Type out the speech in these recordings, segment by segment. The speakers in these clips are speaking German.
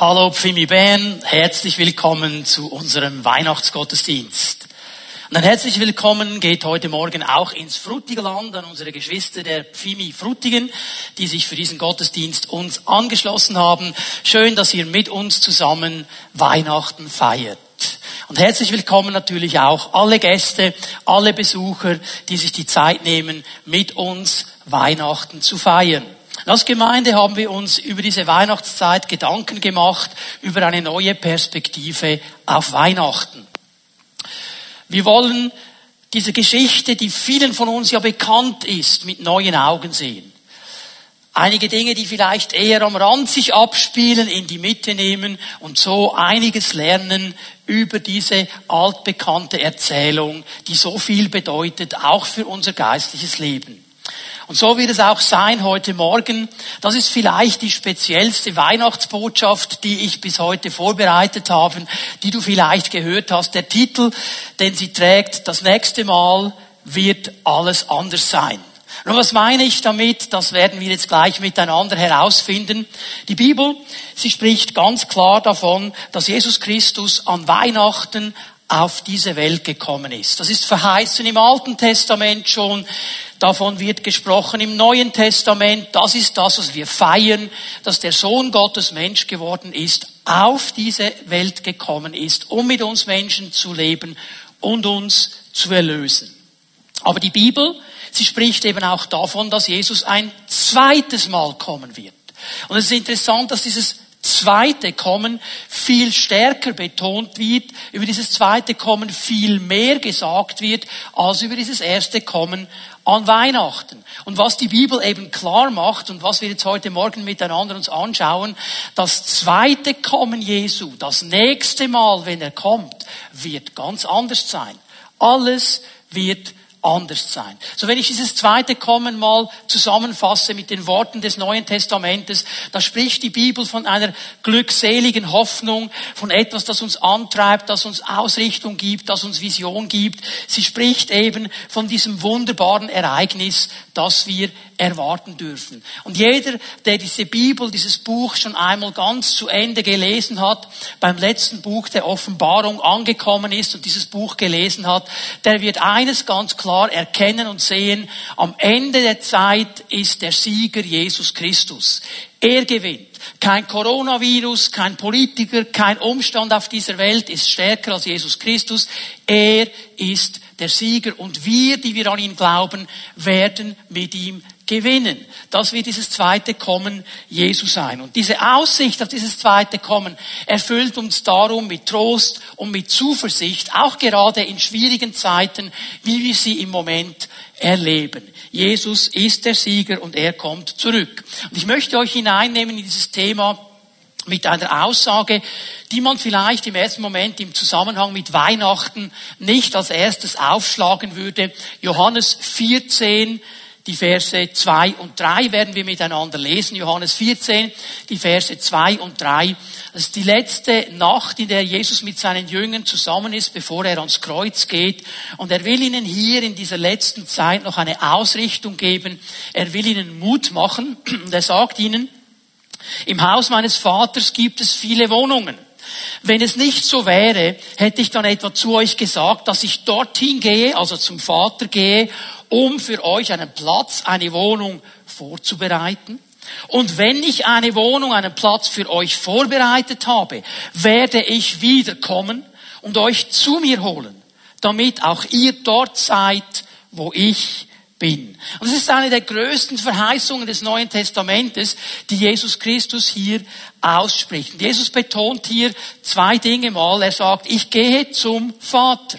Hallo Pfimi Bern, herzlich willkommen zu unserem Weihnachtsgottesdienst. Und ein herzlich willkommen geht heute Morgen auch ins Frutigerland an unsere Geschwister der Pfimi Frutigen, die sich für diesen Gottesdienst uns angeschlossen haben. Schön, dass ihr mit uns zusammen Weihnachten feiert. Und herzlich willkommen natürlich auch alle Gäste, alle Besucher, die sich die Zeit nehmen, mit uns Weihnachten zu feiern. Als Gemeinde haben wir uns über diese Weihnachtszeit Gedanken gemacht, über eine neue Perspektive auf Weihnachten. Wir wollen diese Geschichte, die vielen von uns ja bekannt ist, mit neuen Augen sehen. Einige Dinge, die vielleicht eher am Rand sich abspielen, in die Mitte nehmen und so einiges lernen über diese altbekannte Erzählung, die so viel bedeutet, auch für unser geistliches Leben. Und so wird es auch sein heute Morgen. Das ist vielleicht die speziellste Weihnachtsbotschaft, die ich bis heute vorbereitet habe, die du vielleicht gehört hast. Der Titel, den sie trägt, das nächste Mal wird alles anders sein. Und was meine ich damit? Das werden wir jetzt gleich miteinander herausfinden. Die Bibel, sie spricht ganz klar davon, dass Jesus Christus an Weihnachten auf diese Welt gekommen ist. Das ist verheißen im Alten Testament schon. Davon wird gesprochen im Neuen Testament. Das ist das, was wir feiern, dass der Sohn Gottes Mensch geworden ist, auf diese Welt gekommen ist, um mit uns Menschen zu leben und uns zu erlösen. Aber die Bibel, sie spricht eben auch davon, dass Jesus ein zweites Mal kommen wird. Und es ist interessant, dass dieses zweite Kommen viel stärker betont wird, über dieses zweite Kommen viel mehr gesagt wird, als über dieses erste Kommen an Weihnachten. Und was die Bibel eben klar macht und was wir jetzt heute Morgen miteinander uns anschauen, das zweite Kommen Jesu, das nächste Mal, wenn er kommt, wird ganz anders sein. Alles wird anders sein. So wenn ich dieses zweite Kommen mal zusammenfasse mit den Worten des Neuen Testamentes, da spricht die Bibel von einer glückseligen Hoffnung, von etwas, das uns antreibt, das uns Ausrichtung gibt, das uns Vision gibt. Sie spricht eben von diesem wunderbaren Ereignis, das wir erwarten dürfen. Und jeder, der diese Bibel, dieses Buch schon einmal ganz zu Ende gelesen hat, beim letzten Buch der Offenbarung angekommen ist und dieses Buch gelesen hat, der wird eines ganz klar erkennen und sehen, am Ende der Zeit ist der Sieger Jesus Christus. Er gewinnt. Kein Coronavirus, kein Politiker, kein Umstand auf dieser Welt ist stärker als Jesus Christus. Er ist der Sieger und wir, die wir an ihn glauben, werden mit ihm gewinnen. Das wird dieses zweite Kommen Jesu sein. Und diese Aussicht auf dieses zweite Kommen erfüllt uns darum mit Trost und mit Zuversicht, auch gerade in schwierigen Zeiten, wie wir sie im Moment erleben. Jesus ist der Sieger und er kommt zurück. Und ich möchte euch hineinnehmen in dieses Thema mit einer Aussage, die man vielleicht im ersten Moment im Zusammenhang mit Weihnachten nicht als erstes aufschlagen würde. Johannes 14, die Verse 2 und 3 werden wir miteinander lesen. Johannes 14, die Verse 2 und 3. Das ist die letzte Nacht, in der Jesus mit seinen Jüngern zusammen ist, bevor er ans Kreuz geht. Und er will ihnen hier in dieser letzten Zeit noch eine Ausrichtung geben. Er will ihnen Mut machen. Und er sagt ihnen, im Haus meines Vaters gibt es viele Wohnungen. Wenn es nicht so wäre, hätte ich dann etwa zu euch gesagt, dass ich dorthin gehe, also zum Vater gehe um für euch einen Platz, eine Wohnung vorzubereiten. Und wenn ich eine Wohnung, einen Platz für euch vorbereitet habe, werde ich wiederkommen und euch zu mir holen, damit auch ihr dort seid, wo ich bin. Und das ist eine der größten Verheißungen des Neuen Testamentes, die Jesus Christus hier ausspricht. Und Jesus betont hier zwei Dinge mal. Er sagt, ich gehe zum Vater.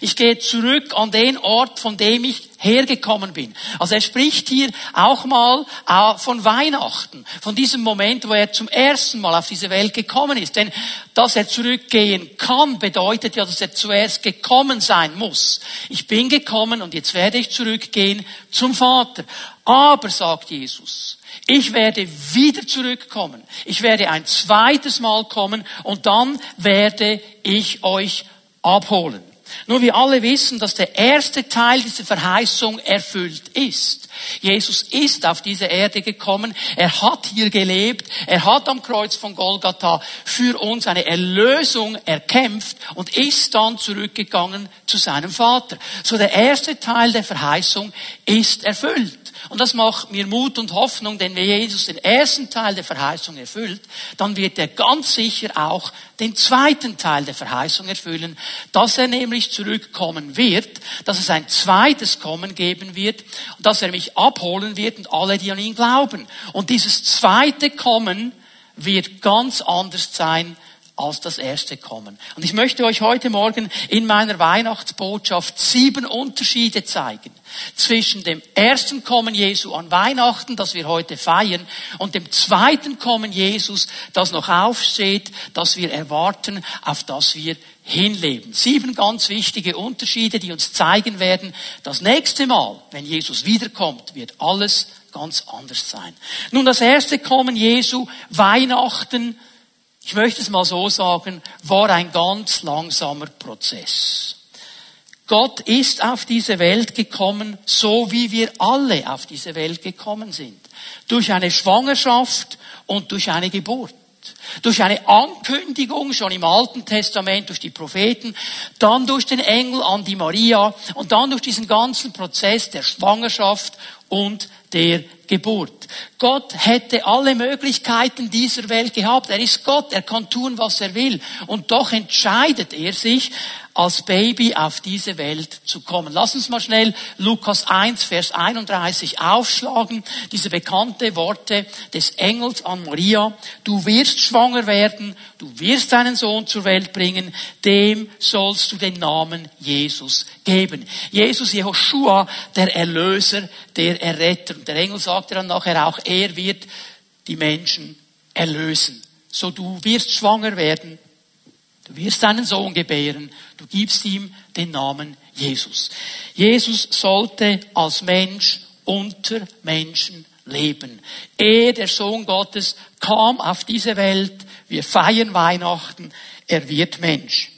Ich gehe zurück an den Ort, von dem ich hergekommen bin. Also er spricht hier auch mal äh, von Weihnachten, von diesem Moment, wo er zum ersten Mal auf diese Welt gekommen ist. Denn dass er zurückgehen kann, bedeutet ja, dass er zuerst gekommen sein muss. Ich bin gekommen und jetzt werde ich zurückgehen zum Vater. Aber, sagt Jesus, ich werde wieder zurückkommen. Ich werde ein zweites Mal kommen und dann werde ich euch abholen. Nur wir alle wissen, dass der erste Teil dieser Verheißung erfüllt ist. Jesus ist auf diese Erde gekommen, er hat hier gelebt, er hat am Kreuz von Golgatha für uns eine Erlösung erkämpft und ist dann zurückgegangen zu seinem Vater. So der erste Teil der Verheißung ist erfüllt. Und das macht mir Mut und Hoffnung, denn wenn Jesus den ersten Teil der Verheißung erfüllt, dann wird er ganz sicher auch den zweiten Teil der Verheißung erfüllen, dass er nämlich zurückkommen wird, dass es ein zweites Kommen geben wird und dass er mich abholen wird und alle, die an ihn glauben. Und dieses zweite Kommen wird ganz anders sein als das erste Kommen. Und ich möchte euch heute Morgen in meiner Weihnachtsbotschaft sieben Unterschiede zeigen zwischen dem ersten Kommen Jesu an Weihnachten, das wir heute feiern, und dem zweiten Kommen Jesus, das noch aufsteht, das wir erwarten, auf das wir hinleben. Sieben ganz wichtige Unterschiede, die uns zeigen werden, das nächste Mal, wenn Jesus wiederkommt, wird alles ganz anders sein. Nun, das erste Kommen Jesu, Weihnachten, ich möchte es mal so sagen, war ein ganz langsamer Prozess. Gott ist auf diese Welt gekommen, so wie wir alle auf diese Welt gekommen sind. Durch eine Schwangerschaft und durch eine Geburt. Durch eine Ankündigung schon im Alten Testament durch die Propheten, dann durch den Engel an die Maria und dann durch diesen ganzen Prozess der Schwangerschaft und der Geburt. Gott hätte alle Möglichkeiten dieser Welt gehabt. Er ist Gott, er kann tun, was er will. Und doch entscheidet er sich, als Baby auf diese Welt zu kommen. Lass uns mal schnell Lukas 1, Vers 31 aufschlagen. Diese bekannte Worte des Engels an Maria. Du wirst schwanger werden, du wirst deinen Sohn zur Welt bringen, dem sollst du den Namen Jesus geben. Jesus Jehoshua, der Erlöser, der Erretter. Und der Engel sagte dann nachher auch, er wird die Menschen erlösen. So du wirst schwanger werden, Du wirst deinen Sohn gebären, du gibst ihm den Namen Jesus. Jesus sollte als Mensch unter Menschen leben. Er, der Sohn Gottes, kam auf diese Welt. Wir feiern Weihnachten. Er wird Mensch.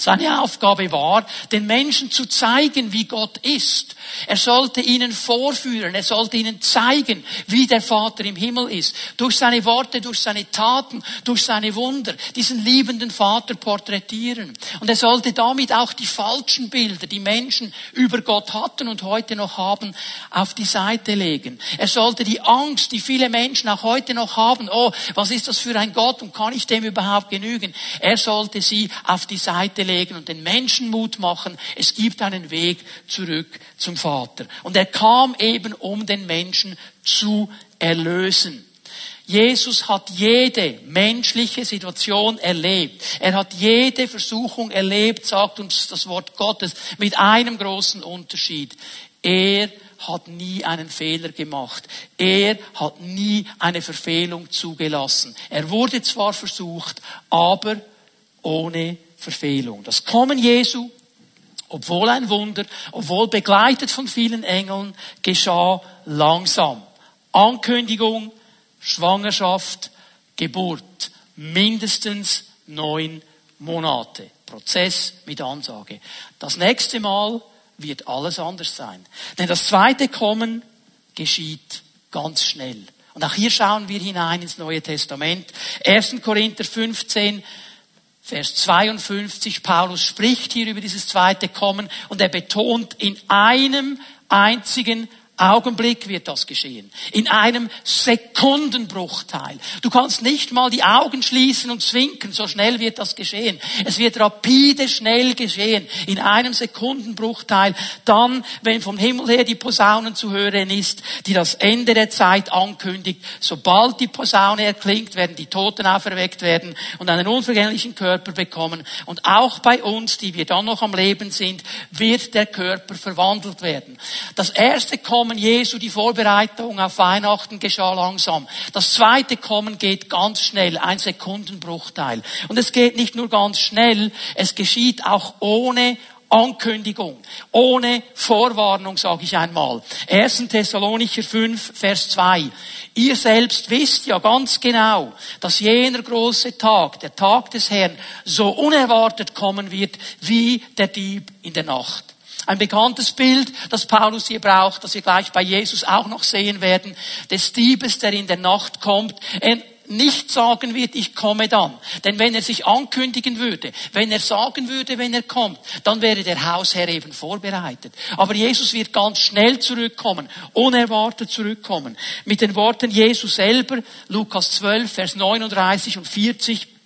Seine Aufgabe war, den Menschen zu zeigen, wie Gott ist. Er sollte ihnen vorführen, er sollte ihnen zeigen, wie der Vater im Himmel ist. Durch seine Worte, durch seine Taten, durch seine Wunder, diesen liebenden Vater porträtieren. Und er sollte damit auch die falschen Bilder, die Menschen über Gott hatten und heute noch haben, auf die Seite legen. Er sollte die Angst, die viele Menschen auch heute noch haben, oh, was ist das für ein Gott und kann ich dem überhaupt genügen? Er sollte sie auf die Seite legen und den Menschen Mut machen. Es gibt einen Weg zurück zum Vater. Und er kam eben, um den Menschen zu erlösen. Jesus hat jede menschliche Situation erlebt. Er hat jede Versuchung erlebt, sagt uns das Wort Gottes, mit einem großen Unterschied. Er hat nie einen Fehler gemacht. Er hat nie eine Verfehlung zugelassen. Er wurde zwar versucht, aber ohne Verfehlung. Das Kommen Jesu, obwohl ein Wunder, obwohl begleitet von vielen Engeln, geschah langsam. Ankündigung, Schwangerschaft, Geburt. Mindestens neun Monate. Prozess mit Ansage. Das nächste Mal wird alles anders sein. Denn das zweite Kommen geschieht ganz schnell. Und auch hier schauen wir hinein ins Neue Testament. 1. Korinther 15, Vers 52, Paulus spricht hier über dieses zweite Kommen und er betont, in einem einzigen Augenblick wird das geschehen. In einem Sekundenbruchteil. Du kannst nicht mal die Augen schließen und zwinken, so schnell wird das geschehen. Es wird rapide schnell geschehen. In einem Sekundenbruchteil. Dann, wenn vom Himmel her die Posaunen zu hören ist, die das Ende der Zeit ankündigt, sobald die Posaune erklingt, werden die Toten auferweckt werden und einen unvergänglichen Körper bekommen. Und auch bei uns, die wir dann noch am Leben sind, wird der Körper verwandelt werden. Das erste Kommen Kommen Jesu, die Vorbereitung auf Weihnachten geschah langsam. Das zweite Kommen geht ganz schnell, ein Sekundenbruchteil. Und es geht nicht nur ganz schnell, es geschieht auch ohne Ankündigung, ohne Vorwarnung, sage ich einmal. 1. Thessalonicher 5, Vers 2. Ihr selbst wisst ja ganz genau, dass jener große Tag, der Tag des Herrn, so unerwartet kommen wird wie der Dieb in der Nacht. Ein bekanntes Bild, das Paulus hier braucht, das wir gleich bei Jesus auch noch sehen werden, des Diebes, der in der Nacht kommt nicht sagen wird, ich komme dann. Denn wenn er sich ankündigen würde, wenn er sagen würde, wenn er kommt, dann wäre der Hausherr eben vorbereitet. Aber Jesus wird ganz schnell zurückkommen, unerwartet zurückkommen. Mit den Worten Jesus selber, Lukas 12, Vers 39 und 40,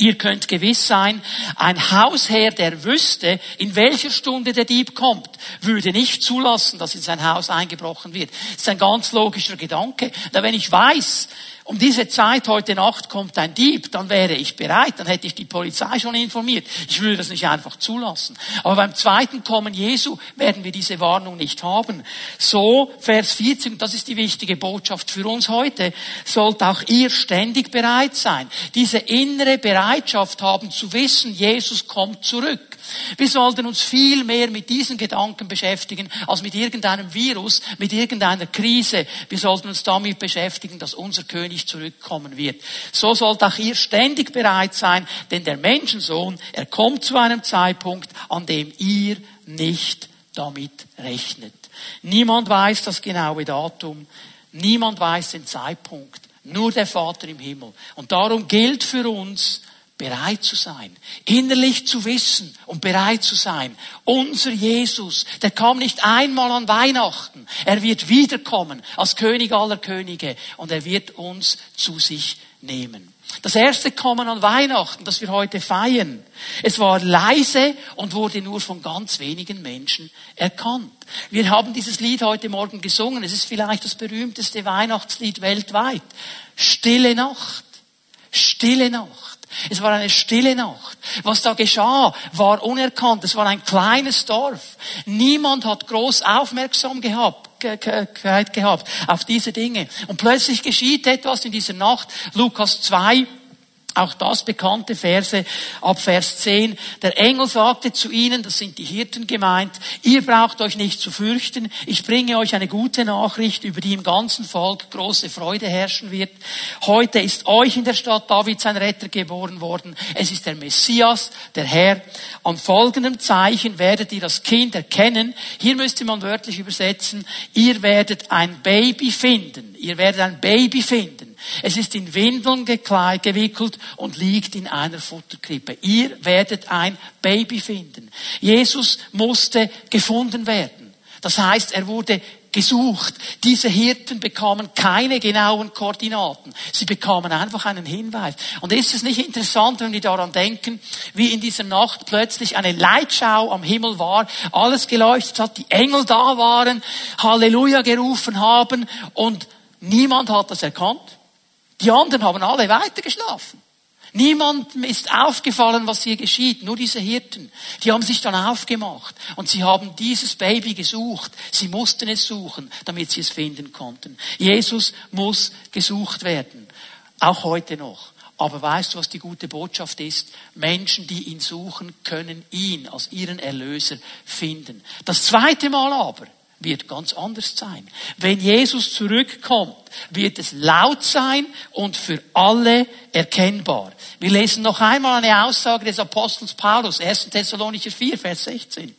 Ihr könnt gewiss sein, ein Hausherr, der wüsste, in welcher Stunde der Dieb kommt, würde nicht zulassen, dass in sein Haus eingebrochen wird. Das ist ein ganz logischer Gedanke. Da wenn ich weiß, um diese Zeit heute Nacht kommt ein Dieb, dann wäre ich bereit, dann hätte ich die Polizei schon informiert. Ich würde das nicht einfach zulassen. Aber beim zweiten Kommen Jesu werden wir diese Warnung nicht haben. So, Vers 14, das ist die wichtige Botschaft für uns heute, sollt auch ihr ständig bereit sein. Diese innere Bereitschaft haben zu wissen, Jesus kommt zurück. Wir sollten uns viel mehr mit diesen Gedanken beschäftigen, als mit irgendeinem Virus, mit irgendeiner Krise. Wir sollten uns damit beschäftigen, dass unser König zurückkommen wird. So sollt auch ihr ständig bereit sein, denn der Menschensohn, er kommt zu einem Zeitpunkt, an dem ihr nicht damit rechnet. Niemand weiß das genaue Datum. Niemand weiß den Zeitpunkt. Nur der Vater im Himmel. Und darum gilt für uns, bereit zu sein, innerlich zu wissen und bereit zu sein. Unser Jesus, der kam nicht einmal an Weihnachten. Er wird wiederkommen als König aller Könige und er wird uns zu sich nehmen. Das erste Kommen an Weihnachten, das wir heute feiern, es war leise und wurde nur von ganz wenigen Menschen erkannt. Wir haben dieses Lied heute Morgen gesungen. Es ist vielleicht das berühmteste Weihnachtslied weltweit. Stille Nacht. Stille Nacht. Es war eine stille Nacht. Was da geschah, war unerkannt. Es war ein kleines Dorf. Niemand hat groß aufmerksam gehabt, gehabt auf diese Dinge. Und plötzlich geschieht etwas in dieser Nacht. Lukas 2, auch das bekannte Verse ab Vers 10. Der Engel sagte zu ihnen, das sind die Hirten gemeint, ihr braucht euch nicht zu fürchten, ich bringe euch eine gute Nachricht, über die im ganzen Volk große Freude herrschen wird. Heute ist euch in der Stadt Davids ein Retter geboren worden. Es ist der Messias, der Herr. An folgendem Zeichen werdet ihr das Kind erkennen. Hier müsste man wörtlich übersetzen, ihr werdet ein Baby finden. Ihr werdet ein Baby finden es ist in Windeln gewickelt und liegt in einer Futterkrippe. Ihr werdet ein Baby finden. Jesus musste gefunden werden. Das heißt, er wurde gesucht. Diese Hirten bekamen keine genauen Koordinaten. Sie bekamen einfach einen Hinweis. Und ist es nicht interessant, wenn wir daran denken, wie in dieser Nacht plötzlich eine Leitschau am Himmel war, alles geleuchtet hat, die Engel da waren, Halleluja gerufen haben und niemand hat das erkannt? Die anderen haben alle weiter geschlafen. Niemandem ist aufgefallen, was hier geschieht, nur diese Hirten. Die haben sich dann aufgemacht und sie haben dieses Baby gesucht. Sie mussten es suchen, damit sie es finden konnten. Jesus muss gesucht werden. Auch heute noch. Aber weißt du, was die gute Botschaft ist? Menschen, die ihn suchen, können ihn als ihren Erlöser finden. Das zweite Mal aber, wird ganz anders sein. Wenn Jesus zurückkommt, wird es laut sein und für alle erkennbar. Wir lesen noch einmal eine Aussage des Apostels Paulus, 1. Thessalonicher 4, Vers 16.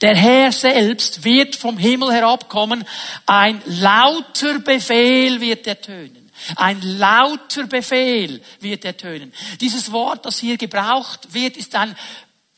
Der Herr selbst wird vom Himmel herabkommen, ein lauter Befehl wird ertönen. Ein lauter Befehl wird ertönen. Dieses Wort, das hier gebraucht wird, ist ein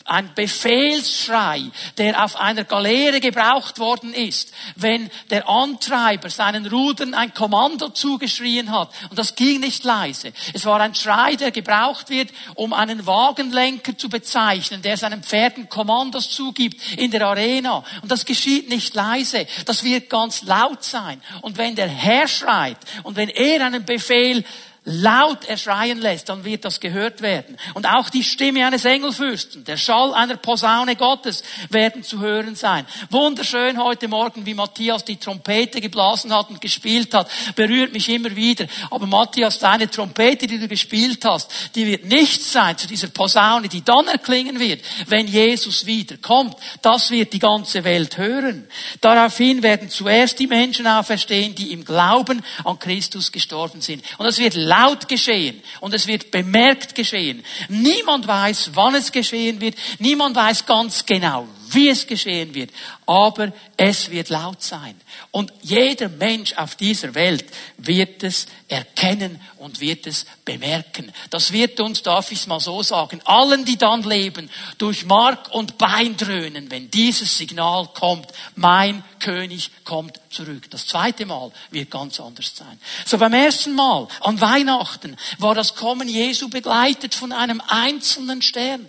ein Befehlsschrei, der auf einer Galeere gebraucht worden ist, wenn der Antreiber seinen Rudern ein Kommando zugeschrien hat. Und das ging nicht leise. Es war ein Schrei, der gebraucht wird, um einen Wagenlenker zu bezeichnen, der seinen Pferden Kommandos zugibt in der Arena. Und das geschieht nicht leise. Das wird ganz laut sein. Und wenn der Herr schreit und wenn er einen Befehl laut erschreien lässt, dann wird das gehört werden. Und auch die Stimme eines Engelfürsten, der Schall einer Posaune Gottes werden zu hören sein. Wunderschön heute Morgen, wie Matthias die Trompete geblasen hat und gespielt hat, berührt mich immer wieder. Aber Matthias, deine Trompete, die du gespielt hast, die wird nichts sein zu dieser Posaune, die dann erklingen wird, wenn Jesus wiederkommt. Das wird die ganze Welt hören. Daraufhin werden zuerst die Menschen auferstehen, die im Glauben an Christus gestorben sind. Und das wird laut geschehen und es wird bemerkt geschehen. Niemand weiß, wann es geschehen wird. Niemand weiß ganz genau, wie es geschehen wird. Aber es wird laut sein. Und jeder Mensch auf dieser Welt wird es erkennen und wird es bemerken. Das wird uns, darf ich es mal so sagen, allen, die dann leben, durch Mark und Bein dröhnen, wenn dieses Signal kommt, mein König kommt zurück. Das zweite Mal wird ganz anders sein. So beim ersten Mal an Weihnachten war das Kommen Jesu begleitet von einem einzelnen Stern.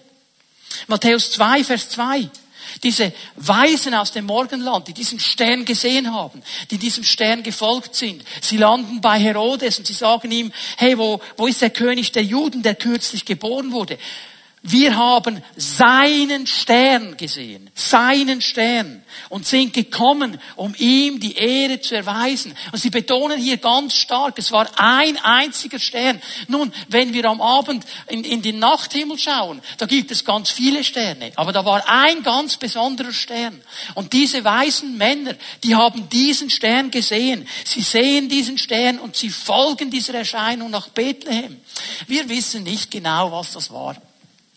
Matthäus 2, Vers 2. Diese Weisen aus dem Morgenland, die diesen Stern gesehen haben, die diesem Stern gefolgt sind, sie landen bei Herodes und sie sagen ihm, hey, wo, wo ist der König der Juden, der kürzlich geboren wurde? Wir haben seinen Stern gesehen, seinen Stern und sind gekommen, um ihm die Ehre zu erweisen. Und sie betonen hier ganz stark, es war ein einziger Stern. Nun, wenn wir am Abend in, in den Nachthimmel schauen, da gibt es ganz viele Sterne, aber da war ein ganz besonderer Stern. Und diese weißen Männer, die haben diesen Stern gesehen. Sie sehen diesen Stern und sie folgen dieser Erscheinung nach Bethlehem. Wir wissen nicht genau, was das war.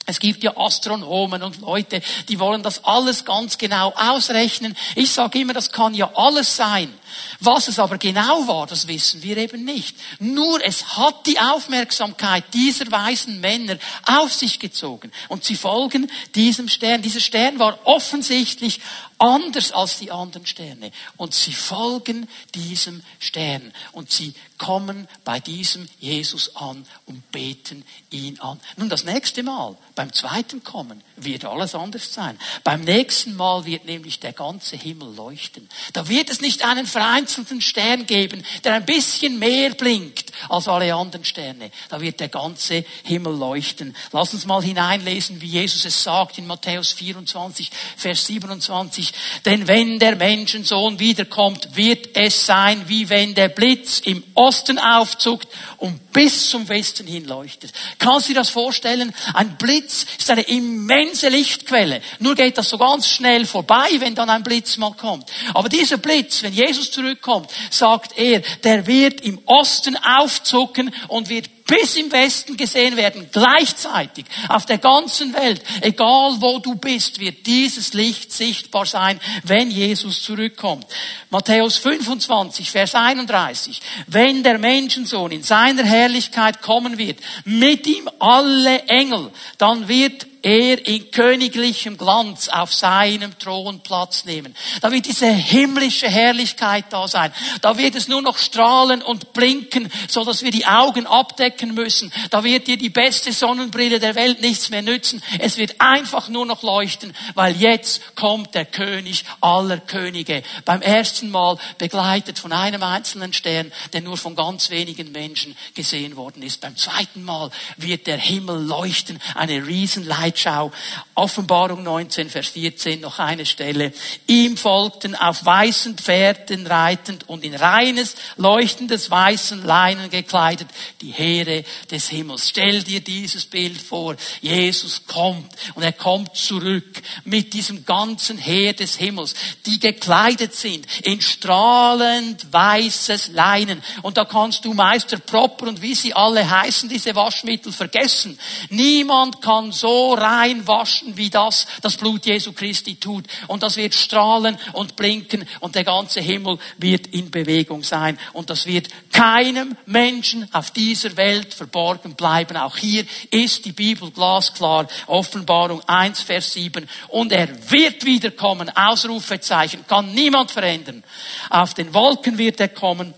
Es gibt ja Astronomen und Leute, die wollen das alles ganz genau ausrechnen. Ich sage immer, das kann ja alles sein. Was es aber genau war, das wissen wir eben nicht. Nur es hat die Aufmerksamkeit dieser weisen Männer auf sich gezogen. Und sie folgen diesem Stern. Dieser Stern war offensichtlich anders als die anderen Sterne. Und sie folgen diesem Stern. Und sie kommen bei diesem Jesus an und beten ihn an. Nun, das nächste Mal, beim zweiten Kommen, wird alles anders sein. Beim nächsten Mal wird nämlich der ganze Himmel leuchten. Da wird es nicht einen vereinzelten Stern geben, der ein bisschen mehr blinkt als alle anderen Sterne. Da wird der ganze Himmel leuchten. Lass uns mal hineinlesen, wie Jesus es sagt in Matthäus 24, Vers 27. Denn wenn der Menschensohn wiederkommt, wird es sein, wie wenn der Blitz im Osten aufzuckt und bis zum Westen hin leuchtet. Kannst du dir das vorstellen? Ein Blitz ist eine immense Lichtquelle. Nur geht das so ganz schnell vorbei, wenn dann ein Blitz mal kommt. Aber dieser Blitz, wenn Jesus zurückkommt, sagt er, der wird im Osten aufzucken und wird bis im Westen gesehen werden, gleichzeitig, auf der ganzen Welt, egal wo du bist, wird dieses Licht sichtbar sein, wenn Jesus zurückkommt. Matthäus 25, Vers 31. Wenn der Menschensohn in seiner Herrlichkeit kommen wird, mit ihm alle Engel, dann wird er in königlichem Glanz auf seinem Thron Platz nehmen. Da wird diese himmlische Herrlichkeit da sein. Da wird es nur noch strahlen und blinken, so dass wir die Augen abdecken müssen. Da wird dir die beste Sonnenbrille der Welt nichts mehr nützen. Es wird einfach nur noch leuchten, weil jetzt kommt der König aller Könige. Beim ersten Mal begleitet von einem einzelnen Stern, der nur von ganz wenigen Menschen gesehen worden ist. Beim zweiten Mal wird der Himmel leuchten, eine Riesenleiter Zeitschau. Offenbarung 19, Vers 14, noch eine Stelle. Ihm folgten auf weißen Pferden reitend und in reines, leuchtendes weißen Leinen gekleidet die Heere des Himmels. Stell dir dieses Bild vor. Jesus kommt und er kommt zurück mit diesem ganzen Heer des Himmels, die gekleidet sind in strahlend weißes Leinen. Und da kannst du Meister Propper und wie sie alle heißen, diese Waschmittel vergessen. Niemand kann so reinwaschen, wie das das Blut Jesu Christi tut. Und das wird strahlen und blinken und der ganze Himmel wird in Bewegung sein. Und das wird keinem Menschen auf dieser Welt verborgen bleiben. Auch hier ist die Bibel glasklar. Offenbarung 1, Vers 7. Und er wird wiederkommen. Ausrufezeichen. Kann niemand verändern. Auf den Wolken wird er kommen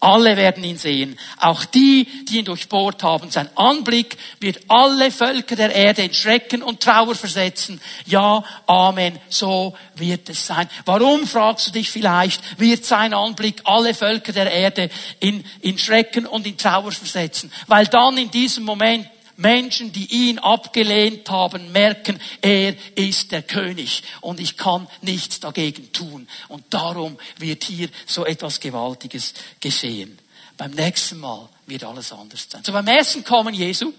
Alle werden ihn sehen. Auch die, die ihn durchbohrt haben. Sein Anblick wird alle Völker der Erde in Schrecken und Trauer versetzen. Ja, Amen. So wird es sein. Warum, fragst du dich vielleicht, wird sein Anblick alle Völker der Erde in, in Schrecken und in Trauer versetzen? Weil dann in diesem Moment Menschen, die ihn abgelehnt haben, merken, er ist der König und ich kann nichts dagegen tun. Und darum wird hier so etwas Gewaltiges geschehen. Beim nächsten Mal wird alles anders sein. So beim ersten Kommen Jesu,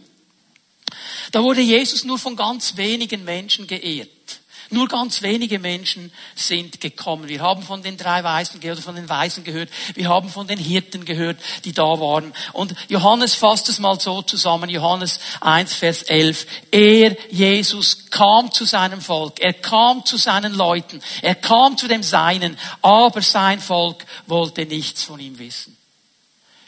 da wurde Jesus nur von ganz wenigen Menschen geehrt. Nur ganz wenige Menschen sind gekommen. Wir haben von den drei Weisen gehört, von den Weisen gehört. Wir haben von den Hirten gehört, die da waren. Und Johannes fasst es mal so zusammen. Johannes 1, Vers 11. Er, Jesus, kam zu seinem Volk. Er kam zu seinen Leuten. Er kam zu dem Seinen. Aber sein Volk wollte nichts von ihm wissen.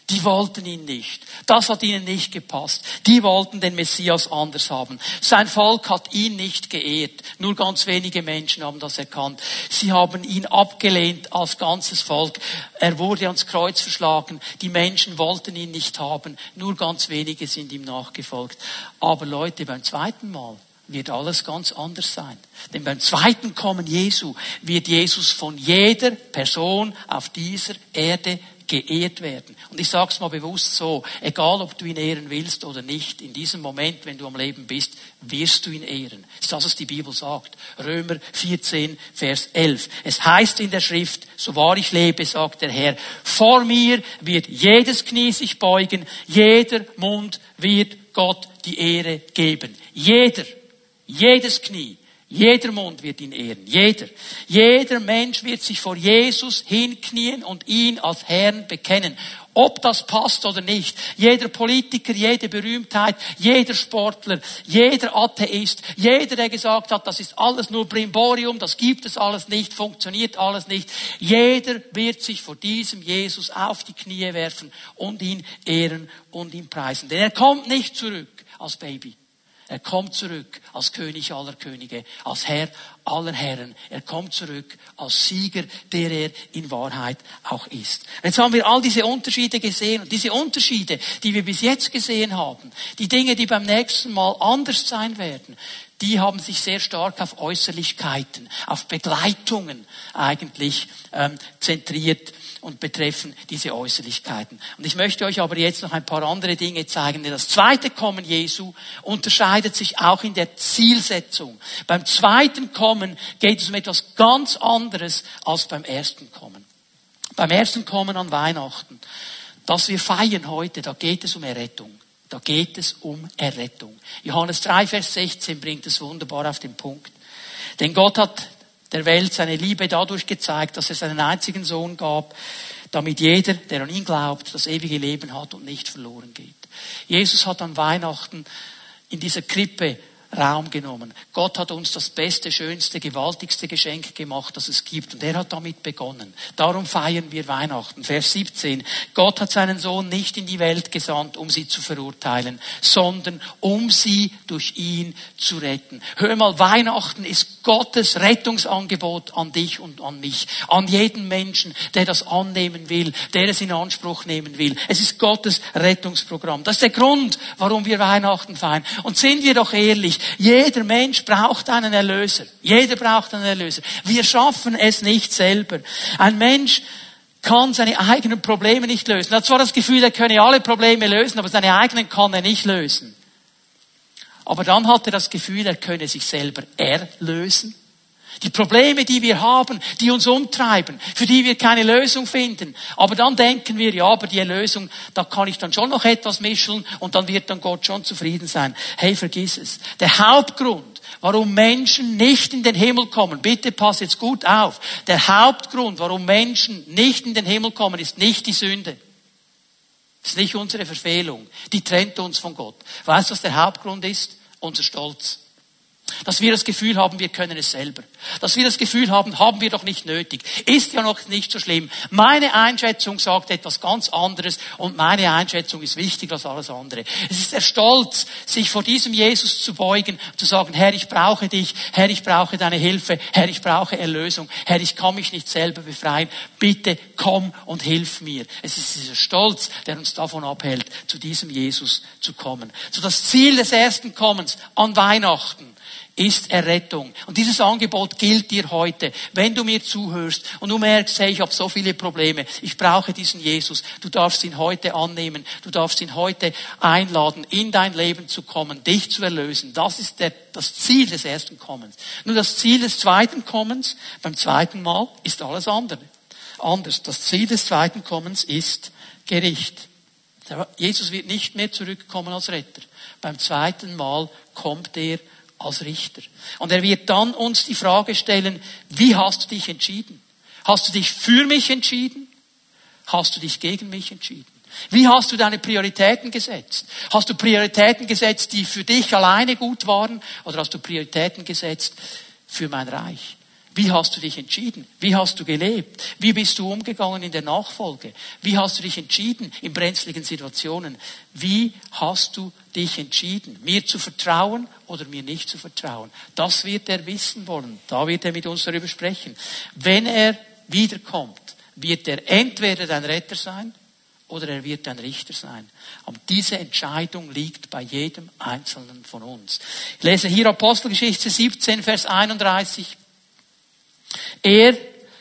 Die wollten ihn nicht. Das hat ihnen nicht gepasst. Die wollten den Messias anders haben. Sein Volk hat ihn nicht geehrt. Nur ganz wenige Menschen haben das erkannt. Sie haben ihn abgelehnt als ganzes Volk. Er wurde ans Kreuz verschlagen. Die Menschen wollten ihn nicht haben. Nur ganz wenige sind ihm nachgefolgt. Aber Leute, beim zweiten Mal wird alles ganz anders sein. Denn beim zweiten Kommen Jesu wird Jesus von jeder Person auf dieser Erde geehrt werden. Und ich sage es mal bewusst so, egal ob du ihn ehren willst oder nicht, in diesem Moment, wenn du am Leben bist, wirst du ihn ehren. Das ist das, was die Bibel sagt. Römer 14, Vers 11. Es heißt in der Schrift, so wahr ich lebe, sagt der Herr, vor mir wird jedes Knie sich beugen, jeder Mund wird Gott die Ehre geben. Jeder, jedes Knie. Jeder Mund wird ihn ehren. Jeder. Jeder Mensch wird sich vor Jesus hinknien und ihn als Herrn bekennen. Ob das passt oder nicht. Jeder Politiker, jede Berühmtheit, jeder Sportler, jeder Atheist, jeder, der gesagt hat, das ist alles nur Brimborium, das gibt es alles nicht, funktioniert alles nicht. Jeder wird sich vor diesem Jesus auf die Knie werfen und ihn ehren und ihn preisen. Denn er kommt nicht zurück als Baby. Er kommt zurück als König aller Könige, als Herr aller Herren. Er kommt zurück als Sieger, der er in Wahrheit auch ist. Jetzt haben wir all diese Unterschiede gesehen und diese Unterschiede, die wir bis jetzt gesehen haben, die Dinge, die beim nächsten Mal anders sein werden, die haben sich sehr stark auf Äußerlichkeiten, auf Begleitungen eigentlich ähm, zentriert und betreffen diese Äußerlichkeiten. Und ich möchte euch aber jetzt noch ein paar andere Dinge zeigen. Denn das zweite Kommen Jesu unterscheidet sich auch in der Zielsetzung. Beim zweiten Kommen geht es um etwas ganz anderes als beim ersten Kommen. Beim ersten Kommen an Weihnachten, das wir feiern heute, da geht es um Errettung. Da geht es um Errettung. Johannes 3, Vers 16 bringt es wunderbar auf den Punkt. Denn Gott hat der Welt seine Liebe dadurch gezeigt, dass er seinen einzigen Sohn gab, damit jeder, der an ihn glaubt, das ewige Leben hat und nicht verloren geht. Jesus hat an Weihnachten in dieser Krippe Raum genommen. Gott hat uns das beste, schönste, gewaltigste Geschenk gemacht, das es gibt. Und er hat damit begonnen. Darum feiern wir Weihnachten. Vers 17. Gott hat seinen Sohn nicht in die Welt gesandt, um sie zu verurteilen, sondern um sie durch ihn zu retten. Hör mal, Weihnachten ist Gottes Rettungsangebot an dich und an mich. An jeden Menschen, der das annehmen will, der es in Anspruch nehmen will. Es ist Gottes Rettungsprogramm. Das ist der Grund, warum wir Weihnachten feiern. Und sind wir doch ehrlich, jeder Mensch braucht einen Erlöser. Jeder braucht einen Erlöser. Wir schaffen es nicht selber. Ein Mensch kann seine eigenen Probleme nicht lösen. Er hat zwar das Gefühl, er könne alle Probleme lösen, aber seine eigenen kann er nicht lösen. Aber dann hat er das Gefühl, er könne sich selber erlösen. Die Probleme, die wir haben, die uns umtreiben, für die wir keine Lösung finden. Aber dann denken wir, ja, aber die Lösung, da kann ich dann schon noch etwas mischen und dann wird dann Gott schon zufrieden sein. Hey, vergiss es. Der Hauptgrund, warum Menschen nicht in den Himmel kommen, bitte pass jetzt gut auf. Der Hauptgrund, warum Menschen nicht in den Himmel kommen, ist nicht die Sünde. Das ist nicht unsere Verfehlung. Die trennt uns von Gott. Weißt du, was der Hauptgrund ist? Unser Stolz. Dass wir das Gefühl haben, wir können es selber. Dass wir das Gefühl haben, haben wir doch nicht nötig. Ist ja noch nicht so schlimm. Meine Einschätzung sagt etwas ganz anderes und meine Einschätzung ist wichtiger als alles andere. Es ist der Stolz, sich vor diesem Jesus zu beugen, zu sagen, Herr, ich brauche dich, Herr, ich brauche deine Hilfe, Herr, ich brauche Erlösung, Herr, ich kann mich nicht selber befreien. Bitte komm und hilf mir. Es ist dieser Stolz, der uns davon abhält, zu diesem Jesus zu kommen. So das Ziel des ersten Kommens an Weihnachten ist Errettung. Und dieses Angebot gilt dir heute. Wenn du mir zuhörst und du merkst, hey, ich habe so viele Probleme, ich brauche diesen Jesus, du darfst ihn heute annehmen, du darfst ihn heute einladen, in dein Leben zu kommen, dich zu erlösen. Das ist der, das Ziel des ersten Kommens. Nur das Ziel des zweiten Kommens, beim zweiten Mal, ist alles andere. Anders. Das Ziel des zweiten Kommens ist Gericht. Jesus wird nicht mehr zurückkommen als Retter. Beim zweiten Mal kommt er als Richter. Und er wird dann uns die Frage stellen, wie hast du dich entschieden? Hast du dich für mich entschieden? Hast du dich gegen mich entschieden? Wie hast du deine Prioritäten gesetzt? Hast du Prioritäten gesetzt, die für dich alleine gut waren? Oder hast du Prioritäten gesetzt für mein Reich? Wie hast du dich entschieden? Wie hast du gelebt? Wie bist du umgegangen in der Nachfolge? Wie hast du dich entschieden in brenzligen Situationen? Wie hast du dich entschieden, mir zu vertrauen oder mir nicht zu vertrauen? Das wird er wissen wollen. Da wird er mit uns darüber sprechen. Wenn er wiederkommt, wird er entweder dein Retter sein oder er wird ein Richter sein. Und diese Entscheidung liegt bei jedem Einzelnen von uns. Ich lese hier Apostelgeschichte 17, Vers 31. Er,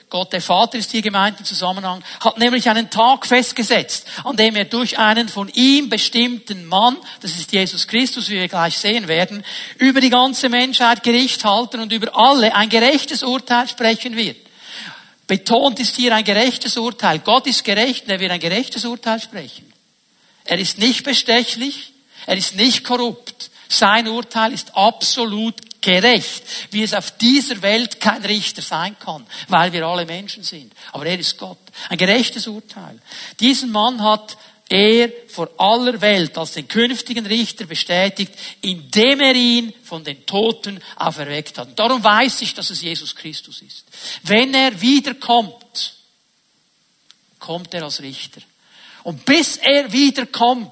Gott der Vater ist hier gemeint im Zusammenhang, hat nämlich einen Tag festgesetzt, an dem er durch einen von ihm bestimmten Mann, das ist Jesus Christus, wie wir gleich sehen werden, über die ganze Menschheit Gericht halten und über alle ein gerechtes Urteil sprechen wird. Betont ist hier ein gerechtes Urteil. Gott ist gerecht und er wird ein gerechtes Urteil sprechen. Er ist nicht bestechlich, er ist nicht korrupt. Sein Urteil ist absolut gerecht, wie es auf dieser Welt kein Richter sein kann, weil wir alle Menschen sind. Aber er ist Gott. Ein gerechtes Urteil. Diesen Mann hat er vor aller Welt als den künftigen Richter bestätigt, indem er ihn von den Toten auferweckt hat. Und darum weiß ich, dass es Jesus Christus ist. Wenn er wiederkommt, kommt er als Richter. Und bis er wiederkommt,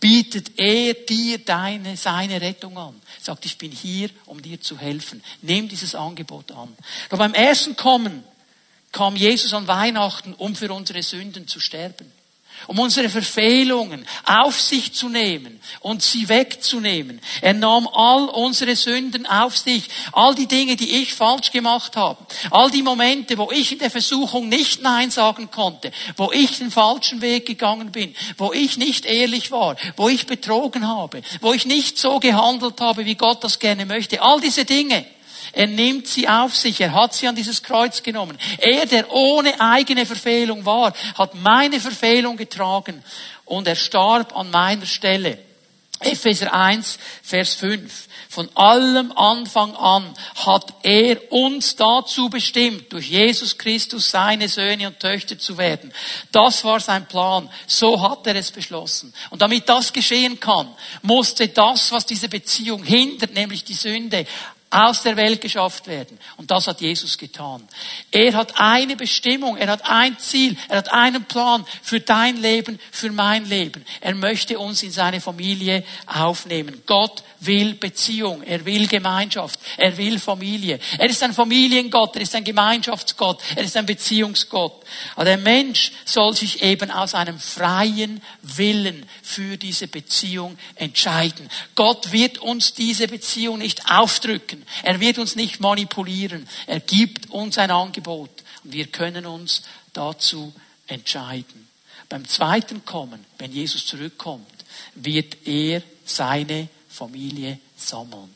bietet er dir deine, seine Rettung an. Sagt, ich bin hier, um dir zu helfen. Nimm dieses Angebot an. Aber beim ersten Kommen kam Jesus an Weihnachten, um für unsere Sünden zu sterben um unsere Verfehlungen auf sich zu nehmen und sie wegzunehmen. Er nahm all unsere Sünden auf sich, all die Dinge, die ich falsch gemacht habe, all die Momente, wo ich in der Versuchung nicht Nein sagen konnte, wo ich den falschen Weg gegangen bin, wo ich nicht ehrlich war, wo ich betrogen habe, wo ich nicht so gehandelt habe, wie Gott das gerne möchte. All diese Dinge, er nimmt sie auf sich. Er hat sie an dieses Kreuz genommen. Er, der ohne eigene Verfehlung war, hat meine Verfehlung getragen und er starb an meiner Stelle. Epheser 1, Vers 5. Von allem Anfang an hat er uns dazu bestimmt, durch Jesus Christus seine Söhne und Töchter zu werden. Das war sein Plan. So hat er es beschlossen. Und damit das geschehen kann, musste das, was diese Beziehung hindert, nämlich die Sünde, aus der Welt geschafft werden. Und das hat Jesus getan. Er hat eine Bestimmung, er hat ein Ziel, er hat einen Plan für dein Leben, für mein Leben. Er möchte uns in seine Familie aufnehmen. Gott will Beziehung, er will Gemeinschaft, er will Familie. Er ist ein Familiengott, er ist ein Gemeinschaftsgott, er ist ein Beziehungsgott. Aber der Mensch soll sich eben aus einem freien Willen für diese Beziehung entscheiden. Gott wird uns diese Beziehung nicht aufdrücken. Er wird uns nicht manipulieren. Er gibt uns ein Angebot und wir können uns dazu entscheiden. Beim zweiten Kommen, wenn Jesus zurückkommt, wird er seine Familie sammeln.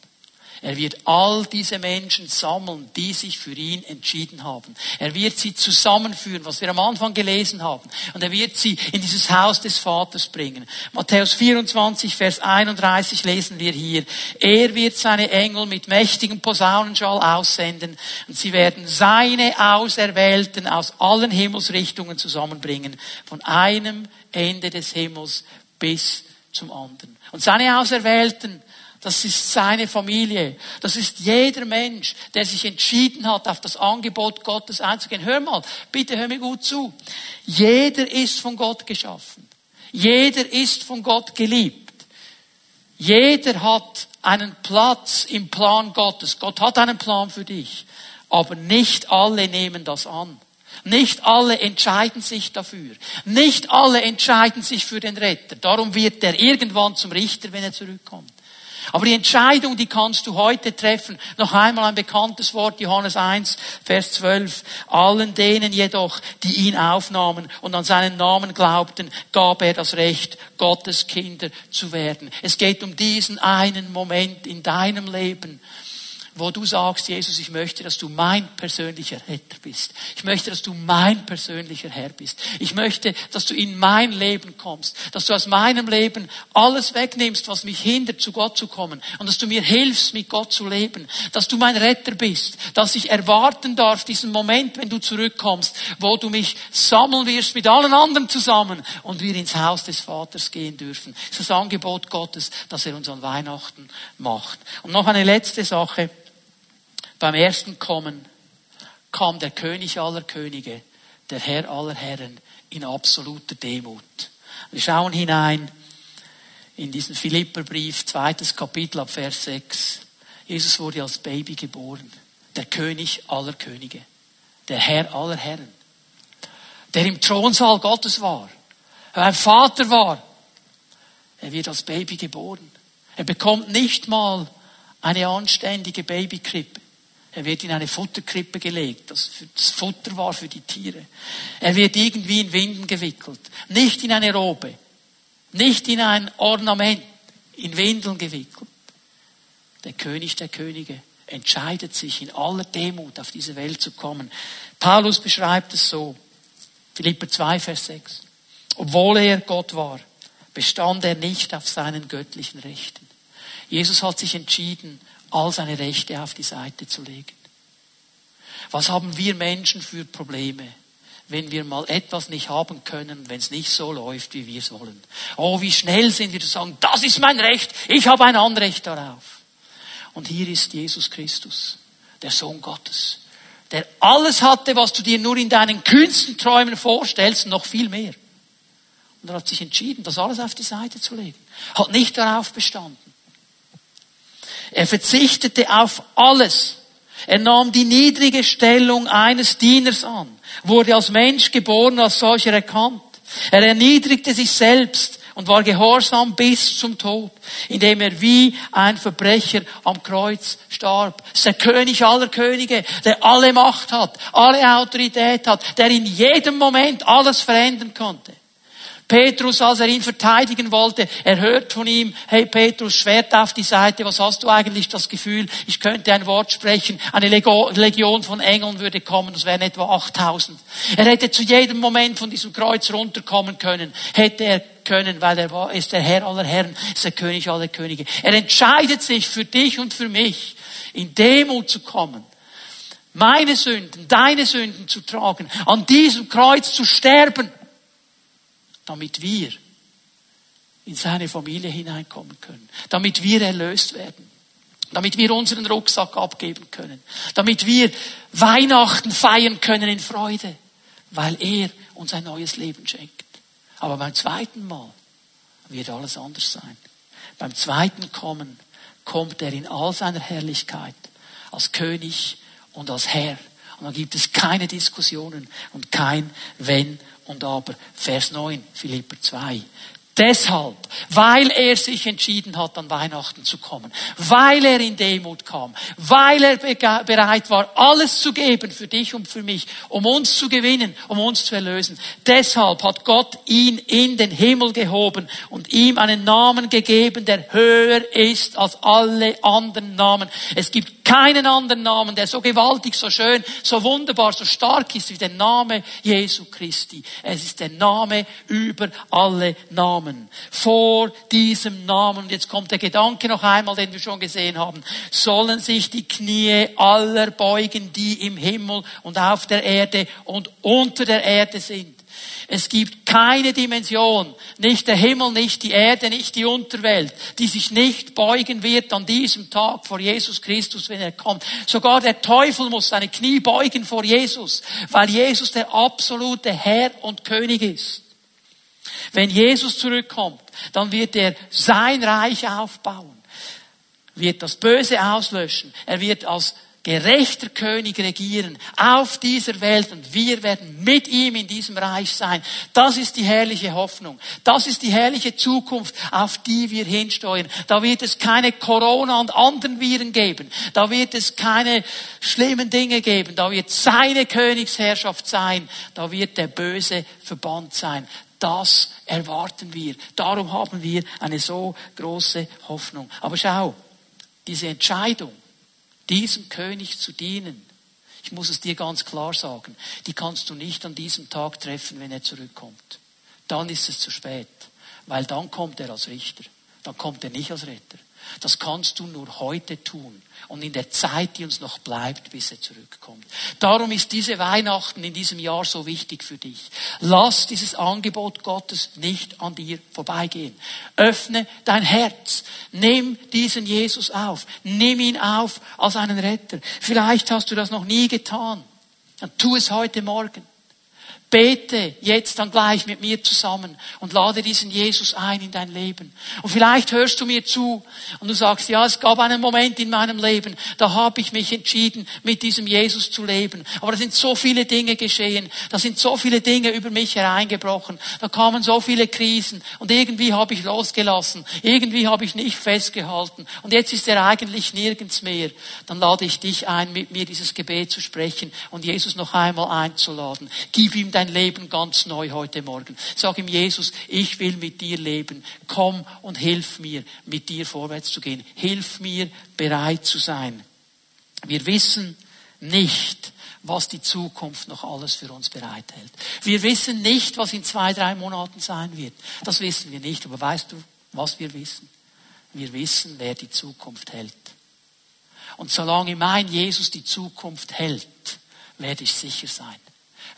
Er wird all diese Menschen sammeln, die sich für ihn entschieden haben. Er wird sie zusammenführen, was wir am Anfang gelesen haben. Und er wird sie in dieses Haus des Vaters bringen. Matthäus 24, Vers 31 lesen wir hier. Er wird seine Engel mit mächtigem Posaunenschall aussenden und sie werden seine Auserwählten aus allen Himmelsrichtungen zusammenbringen. Von einem Ende des Himmels bis zum anderen. Und seine Auserwählten, Das ist seine Familie. Das ist jeder Mensch, der sich entschieden hat, auf das Angebot Gottes einzugehen. Hör mal, bitte hör mir gut zu. Jeder ist von Gott geschaffen. Jeder ist von Gott geliebt. Jeder hat einen Platz im Plan Gottes. Gott hat einen Plan für dich. Aber nicht alle nehmen das an. Nicht alle entscheiden sich dafür. Nicht alle entscheiden sich für den Retter. Darum wird er irgendwann zum Richter, wenn er zurückkommt. Aber die Entscheidung, die kannst du heute treffen. Noch einmal ein bekanntes Wort, Johannes 1, Vers 12. Allen denen jedoch, die ihn aufnahmen und an seinen Namen glaubten, gab er das Recht, Gottes Kinder zu werden. Es geht um diesen einen Moment in deinem Leben, wo du sagst, Jesus, ich möchte, dass du mein persönlicher Retter bist. Ich möchte, dass du mein persönlicher Herr bist. Ich möchte, dass du in mein Leben kommst, dass du aus meinem Leben alles wegnimmst, was mich hindert, zu Gott zu kommen und dass du mir hilfst, mit Gott zu leben, dass du mein Retter bist, dass ich erwarten darf, diesen Moment, wenn du zurückkommst, wo du mich sammeln wirst mit allen anderen zusammen und wir ins Haus des Vaters gehen dürfen. Das ist das Angebot Gottes, das er uns an Weihnachten macht. Und noch eine letzte Sache. Beim ersten Kommen kam der König aller Könige, der Herr aller Herren, in absoluter Demut. Wir schauen hinein in diesen Philipperbrief, zweites Kapitel ab Vers 6. Jesus wurde als Baby geboren, der König aller Könige, der Herr aller Herren, der im Thronsaal Gottes war, ein Vater war. Er wird als Baby geboren. Er bekommt nicht mal eine anständige Babykrippe. Er wird in eine Futterkrippe gelegt, das Futter war für die Tiere. Er wird irgendwie in Winden gewickelt, nicht in eine Robe, nicht in ein Ornament, in Windeln gewickelt. Der König der Könige entscheidet sich in aller Demut auf diese Welt zu kommen. Paulus beschreibt es so, Philipper 2, Vers 6. Obwohl er Gott war, bestand er nicht auf seinen göttlichen Rechten. Jesus hat sich entschieden, all seine Rechte auf die Seite zu legen. Was haben wir Menschen für Probleme, wenn wir mal etwas nicht haben können, wenn es nicht so läuft, wie wir es wollen? Oh, wie schnell sind wir zu sagen, das ist mein Recht, ich habe ein Anrecht darauf. Und hier ist Jesus Christus, der Sohn Gottes, der alles hatte, was du dir nur in deinen kühnsten Träumen vorstellst, noch viel mehr. Und er hat sich entschieden, das alles auf die Seite zu legen. Hat nicht darauf bestanden. Er verzichtete auf alles. Er nahm die niedrige Stellung eines Dieners an, wurde als Mensch geboren, als solcher erkannt. Er erniedrigte sich selbst und war gehorsam bis zum Tod, indem er wie ein Verbrecher am Kreuz starb. Das ist der König aller Könige, der alle Macht hat, alle Autorität hat, der in jedem Moment alles verändern konnte. Petrus, als er ihn verteidigen wollte, er hört von ihm, hey Petrus, Schwert auf die Seite, was hast du eigentlich das Gefühl? Ich könnte ein Wort sprechen, eine Legion von Engeln würde kommen, das wären etwa 8000. Er hätte zu jedem Moment von diesem Kreuz runterkommen können, hätte er können, weil er war, ist der Herr aller Herren, ist der König aller Könige. Er entscheidet sich für dich und für mich, in Demut zu kommen meine Sünden, deine Sünden zu tragen, an diesem Kreuz zu sterben damit wir in seine Familie hineinkommen können, damit wir erlöst werden, damit wir unseren Rucksack abgeben können, damit wir Weihnachten feiern können in Freude, weil er uns ein neues Leben schenkt. Aber beim zweiten Mal wird alles anders sein. Beim zweiten Kommen kommt er in all seiner Herrlichkeit als König und als Herr. Und dann gibt es keine Diskussionen und kein Wenn und aber. Vers 9, Philipper 2. Deshalb, weil er sich entschieden hat, an Weihnachten zu kommen, weil er in Demut kam, weil er bereit war, alles zu geben für dich und für mich, um uns zu gewinnen, um uns zu erlösen. Deshalb hat Gott ihn in den Himmel gehoben und ihm einen Namen gegeben, der höher ist als alle anderen Namen. Es gibt keinen anderen Namen, der so gewaltig, so schön, so wunderbar, so stark ist wie der Name Jesu Christi. Es ist der Name über alle Namen. Vor diesem Namen, und jetzt kommt der Gedanke noch einmal, den wir schon gesehen haben, sollen sich die Knie aller beugen, die im Himmel und auf der Erde und unter der Erde sind. Es gibt keine Dimension, nicht der Himmel, nicht die Erde, nicht die Unterwelt, die sich nicht beugen wird an diesem Tag vor Jesus Christus, wenn er kommt. Sogar der Teufel muss seine Knie beugen vor Jesus, weil Jesus der absolute Herr und König ist. Wenn Jesus zurückkommt, dann wird er sein Reich aufbauen, wird das Böse auslöschen, er wird als gerechter König regieren auf dieser Welt und wir werden mit ihm in diesem Reich sein. Das ist die herrliche Hoffnung. Das ist die herrliche Zukunft, auf die wir hinsteuern. Da wird es keine Corona und anderen Viren geben. Da wird es keine schlimmen Dinge geben. Da wird seine Königsherrschaft sein. Da wird der Böse verbannt sein. Das erwarten wir. Darum haben wir eine so große Hoffnung. Aber schau, diese Entscheidung, diesem König zu dienen, ich muss es dir ganz klar sagen, die kannst du nicht an diesem Tag treffen, wenn er zurückkommt. Dann ist es zu spät, weil dann kommt er als Richter, dann kommt er nicht als Retter. Das kannst du nur heute tun und in der Zeit, die uns noch bleibt, bis er zurückkommt. Darum ist diese Weihnachten in diesem Jahr so wichtig für dich. Lass dieses Angebot Gottes nicht an dir vorbeigehen. Öffne dein Herz. Nimm diesen Jesus auf. Nimm ihn auf als einen Retter. Vielleicht hast du das noch nie getan. Dann tu es heute Morgen. Bete jetzt dann gleich mit mir zusammen und lade diesen Jesus ein in dein Leben. Und vielleicht hörst du mir zu und du sagst, ja, es gab einen Moment in meinem Leben, da habe ich mich entschieden, mit diesem Jesus zu leben. Aber da sind so viele Dinge geschehen, da sind so viele Dinge über mich hereingebrochen, da kamen so viele Krisen und irgendwie habe ich losgelassen, irgendwie habe ich nicht festgehalten und jetzt ist er eigentlich nirgends mehr. Dann lade ich dich ein, mit mir dieses Gebet zu sprechen und Jesus noch einmal einzuladen. Gib ihm dein dein Leben ganz neu heute Morgen. Sag ihm, Jesus, ich will mit dir leben. Komm und hilf mir, mit dir vorwärts zu gehen. Hilf mir, bereit zu sein. Wir wissen nicht, was die Zukunft noch alles für uns bereithält. Wir wissen nicht, was in zwei, drei Monaten sein wird. Das wissen wir nicht. Aber weißt du, was wir wissen? Wir wissen, wer die Zukunft hält. Und solange mein Jesus die Zukunft hält, werde ich sicher sein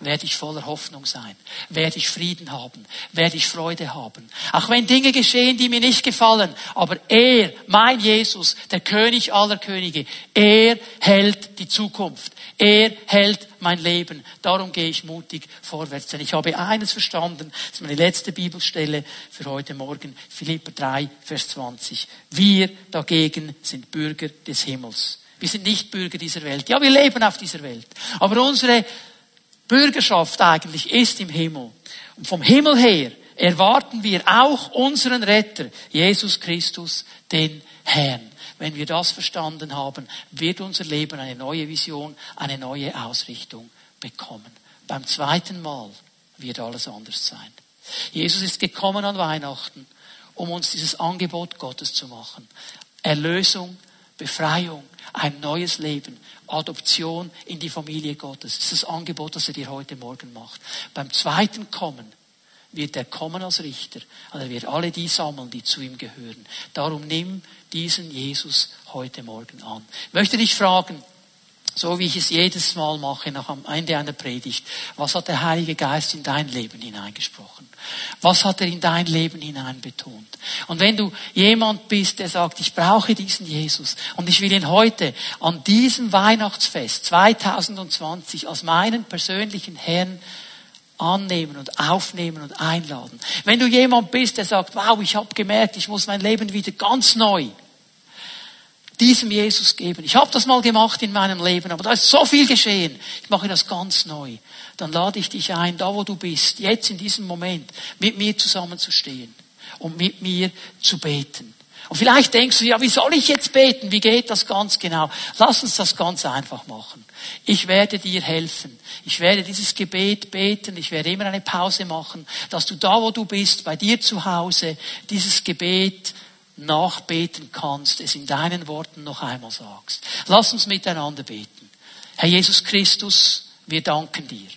werde ich voller Hoffnung sein, werde ich Frieden haben, werde ich Freude haben. Auch wenn Dinge geschehen, die mir nicht gefallen, aber er, mein Jesus, der König aller Könige, er hält die Zukunft. Er hält mein Leben. Darum gehe ich mutig vorwärts. Denn ich habe eines verstanden, das ist meine letzte Bibelstelle für heute Morgen, Philipper 3, Vers 20. Wir dagegen sind Bürger des Himmels. Wir sind nicht Bürger dieser Welt. Ja, wir leben auf dieser Welt. Aber unsere Bürgerschaft eigentlich ist im Himmel. Und vom Himmel her erwarten wir auch unseren Retter, Jesus Christus, den Herrn. Wenn wir das verstanden haben, wird unser Leben eine neue Vision, eine neue Ausrichtung bekommen. Beim zweiten Mal wird alles anders sein. Jesus ist gekommen an Weihnachten, um uns dieses Angebot Gottes zu machen. Erlösung, Befreiung, ein neues Leben, Adoption in die Familie Gottes. Das ist das Angebot, das er dir heute Morgen macht. Beim zweiten Kommen wird er kommen als Richter und er wird alle die sammeln, die zu ihm gehören. Darum nimm diesen Jesus heute Morgen an. Ich möchte dich fragen, so wie ich es jedes Mal mache, nach am Ende einer Predigt. Was hat der Heilige Geist in dein Leben hineingesprochen? Was hat er in dein Leben hinein betont? Und wenn du jemand bist, der sagt, ich brauche diesen Jesus und ich will ihn heute an diesem Weihnachtsfest 2020 als meinen persönlichen Herrn annehmen und aufnehmen und einladen. Wenn du jemand bist, der sagt, wow, ich habe gemerkt, ich muss mein Leben wieder ganz neu diesem Jesus geben. Ich habe das mal gemacht in meinem Leben, aber da ist so viel geschehen. Ich mache das ganz neu. Dann lade ich dich ein, da wo du bist, jetzt in diesem Moment, mit mir zusammenzustehen und mit mir zu beten. Und vielleicht denkst du, ja, wie soll ich jetzt beten? Wie geht das ganz genau? Lass uns das ganz einfach machen. Ich werde dir helfen. Ich werde dieses Gebet beten. Ich werde immer eine Pause machen, dass du da, wo du bist, bei dir zu Hause, dieses Gebet nachbeten kannst, es in deinen Worten noch einmal sagst. Lass uns miteinander beten. Herr Jesus Christus, wir danken dir.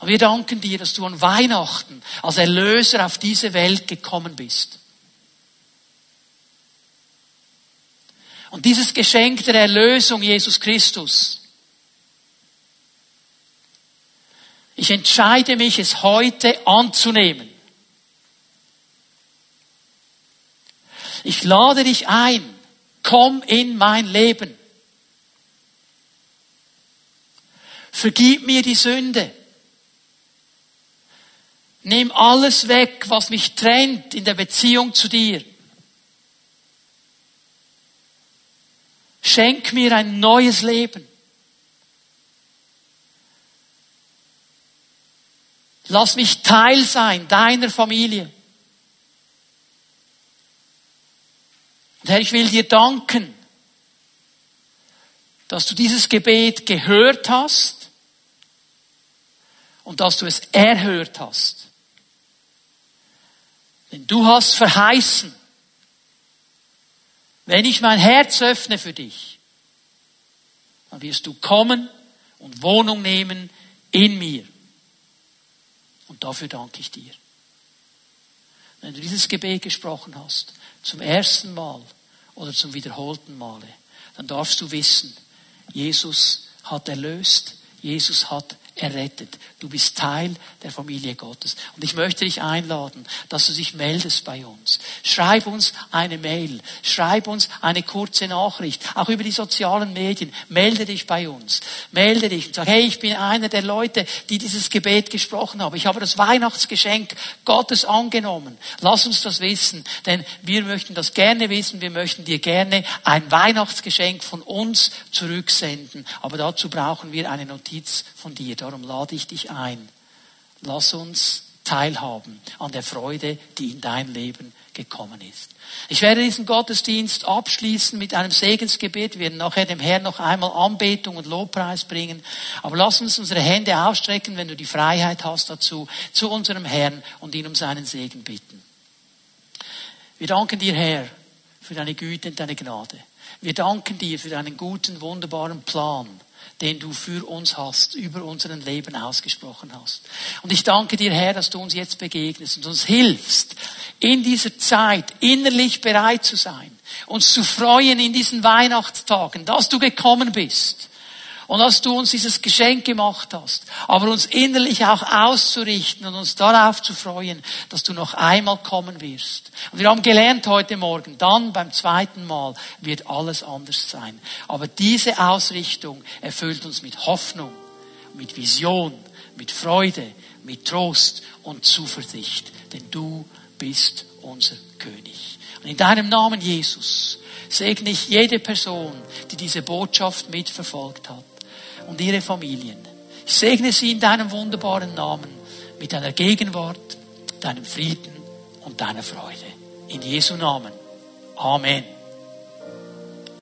Und wir danken dir, dass du an Weihnachten als Erlöser auf diese Welt gekommen bist. Und dieses Geschenk der Erlösung, Jesus Christus, Ich entscheide mich, es heute anzunehmen. Ich lade dich ein. Komm in mein Leben. Vergib mir die Sünde. Nimm alles weg, was mich trennt in der Beziehung zu dir. Schenk mir ein neues Leben. Lass mich Teil sein deiner Familie. Und Herr, ich will dir danken, dass du dieses Gebet gehört hast und dass du es erhört hast. Denn du hast verheißen, wenn ich mein Herz öffne für dich, dann wirst du kommen und Wohnung nehmen in mir. Und dafür danke ich dir. Wenn du dieses Gebet gesprochen hast, zum ersten Mal oder zum wiederholten Male, dann darfst du wissen, Jesus hat erlöst, Jesus hat errettet. Du bist Teil der Familie Gottes. Und ich möchte dich einladen, dass du dich meldest bei uns. Schreib uns eine Mail. Schreib uns eine kurze Nachricht. Auch über die sozialen Medien. Melde dich bei uns. Melde dich und sag, hey, ich bin einer der Leute, die dieses Gebet gesprochen haben. Ich habe das Weihnachtsgeschenk Gottes angenommen. Lass uns das wissen, denn wir möchten das gerne wissen. Wir möchten dir gerne ein Weihnachtsgeschenk von uns zurücksenden. Aber dazu brauchen wir eine Notiz von dir. Darum lade ich dich ein. Lass uns teilhaben an der Freude, die in dein Leben gekommen ist. Ich werde diesen Gottesdienst abschließen mit einem Segensgebet. Wir werden nachher dem Herrn noch einmal Anbetung und Lobpreis bringen. Aber lass uns unsere Hände ausstrecken, wenn du die Freiheit hast dazu, zu unserem Herrn und ihn um seinen Segen bitten. Wir danken dir, Herr, für deine Güte und deine Gnade. Wir danken dir für deinen guten, wunderbaren Plan den du für uns hast, über unseren Leben ausgesprochen hast. Und ich danke dir, Herr, dass du uns jetzt begegnest und uns hilfst, in dieser Zeit innerlich bereit zu sein, uns zu freuen in diesen Weihnachtstagen, dass du gekommen bist und dass du uns dieses Geschenk gemacht hast, aber uns innerlich auch auszurichten und uns darauf zu freuen, dass du noch einmal kommen wirst. Und wir haben gelernt heute Morgen, dann beim zweiten Mal wird alles anders sein. Aber diese Ausrichtung erfüllt uns mit Hoffnung, mit Vision, mit Freude, mit Trost und Zuversicht, denn du bist unser König. Und in deinem Namen, Jesus, segne ich jede Person, die diese Botschaft mitverfolgt hat und ihre Familien. Ich segne sie in deinem wunderbaren Namen mit deiner Gegenwart, deinem Frieden und deiner Freude. In Jesu Namen. Amen.